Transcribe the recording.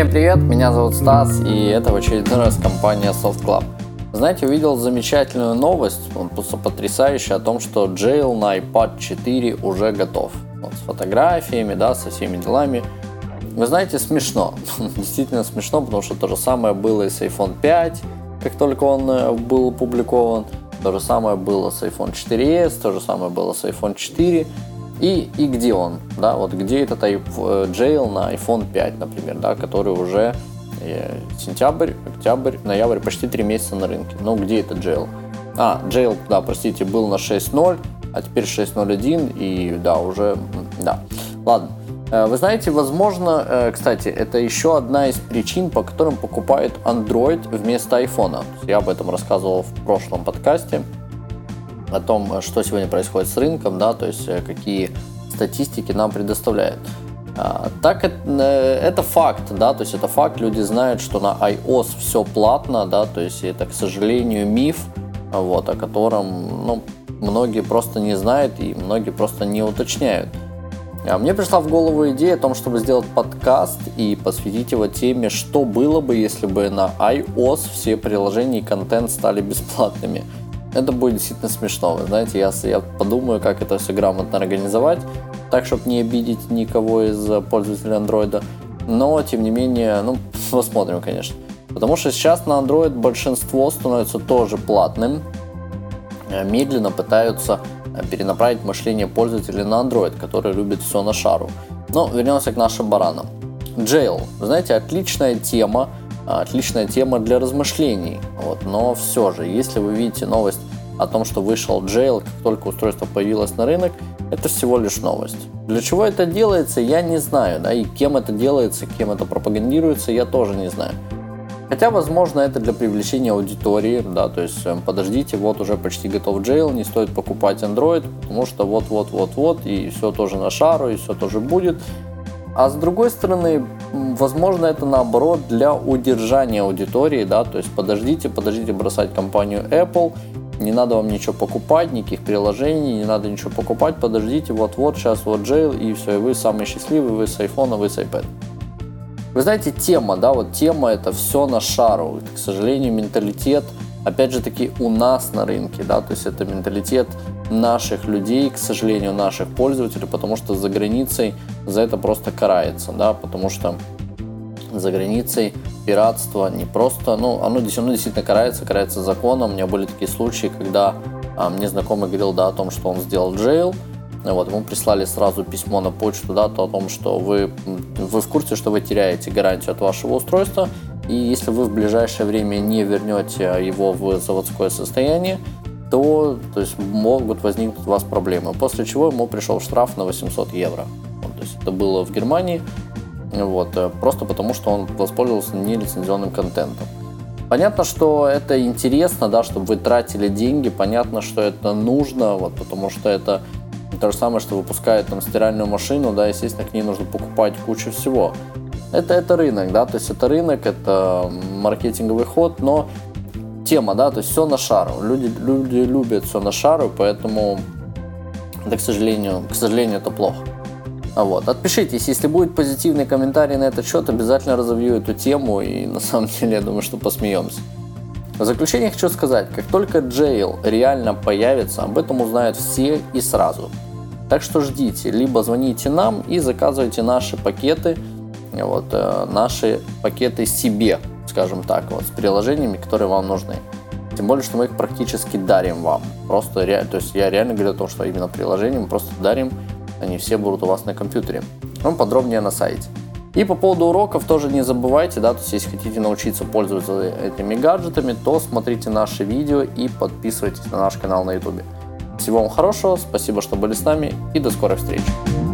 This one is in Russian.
Всем привет, меня зовут Стас, и это в очередной раз компания Soft Club. Знаете, увидел замечательную новость, просто потрясающая, о том, что Jail на iPad 4 уже готов. Вот, с фотографиями, да, со всеми делами. Вы знаете, смешно. Действительно смешно, потому что то же самое было и с iPhone 5, как только он э, был опубликован. То же самое было с iPhone 4s, то же самое было с iPhone 4. И, и где он, да, вот где этот jail э, на iPhone 5, например, да, который уже э, сентябрь, октябрь, ноябрь, почти 3 месяца на рынке. Ну, где этот jail? А, jail, да, простите, был на 6.0, а теперь 6.0.1, и да, уже, да. Ладно, э, вы знаете, возможно, кстати, это еще одна из причин, по которым покупают Android вместо iPhone. Я об этом рассказывал в прошлом подкасте о том, что сегодня происходит с рынком, да, то есть э, какие статистики нам предоставляют. А, так э, это факт, да, то есть это факт, люди знают, что на iOS все платно, да, то есть это, к сожалению, миф, вот, о котором, ну, многие просто не знают и многие просто не уточняют. А мне пришла в голову идея о том, чтобы сделать подкаст и посвятить его теме, что было бы, если бы на iOS все приложения и контент стали бесплатными – это будет действительно смешно. Вы знаете, я, я подумаю, как это все грамотно организовать, так, чтобы не обидеть никого из пользователей андроида. Но, тем не менее, ну, посмотрим, конечно. Потому что сейчас на Android большинство становится тоже платным. Э, медленно пытаются э, перенаправить мышление пользователей на Android, который любит все на шару. Но вернемся к нашим баранам. Jail. Знаете, отличная тема отличная тема для размышлений. Вот. Но все же, если вы видите новость о том, что вышел Jail, как только устройство появилось на рынок, это всего лишь новость. Для чего это делается, я не знаю, да, и кем это делается, кем это пропагандируется, я тоже не знаю. Хотя, возможно, это для привлечения аудитории, да, то есть эм, подождите, вот уже почти готов Jail, не стоит покупать Android, потому что вот-вот-вот-вот, и все тоже на шару, и все тоже будет. А с другой стороны, возможно, это наоборот для удержания аудитории, да, то есть подождите, подождите бросать компанию Apple, не надо вам ничего покупать, никаких приложений, не надо ничего покупать, подождите, вот-вот, сейчас вот jail, и все, и вы самый счастливый, вы с iPhone, вы с iPad. Вы знаете, тема, да, вот тема это все на шару. к сожалению, менталитет – опять же таки у нас на рынке, да, то есть это менталитет наших людей, к сожалению, наших пользователей, потому что за границей за это просто карается, да, потому что за границей пиратство не просто, ну, оно, оно действительно карается, карается законом. У меня были такие случаи, когда а, мне знакомый говорил, да, о том, что он сделал джейл, вот, ему прислали сразу письмо на почту, да, то о том, что вы, вы в курсе, что вы теряете гарантию от вашего устройства, и если вы в ближайшее время не вернете его в заводское состояние, то, то есть могут возникнуть у вас проблемы. После чего ему пришел штраф на 800 евро. Вот, то есть это было в Германии, вот, э, просто потому что он воспользовался нелицензионным контентом. Понятно, что это интересно, да, чтобы вы тратили деньги, понятно, что это нужно, вот, потому что это то же самое, что выпускают там стиральную машину, да, естественно, к ней нужно покупать кучу всего. Это, это рынок, да, то есть это рынок, это маркетинговый ход, но тема, да, то есть все на шару. Люди, люди любят все на шару, поэтому это, к сожалению, к сожалению, это плохо. А вот. Отпишитесь, если будет позитивный комментарий на этот счет, обязательно разовью эту тему и на самом деле я думаю, что посмеемся. В заключение хочу сказать, как только Jail реально появится, об этом узнают все и сразу. Так что ждите, либо звоните нам и заказывайте наши пакеты – вот, э, наши пакеты себе, скажем так, вот, с приложениями, которые вам нужны. Тем более, что мы их практически дарим вам. Просто, то есть я реально говорю о том, что именно приложения мы просто дарим, они все будут у вас на компьютере. Ну, подробнее на сайте. И по поводу уроков тоже не забывайте, да, то есть если хотите научиться пользоваться этими гаджетами, то смотрите наши видео и подписывайтесь на наш канал на YouTube. Всего вам хорошего, спасибо, что были с нами и до скорой встречи.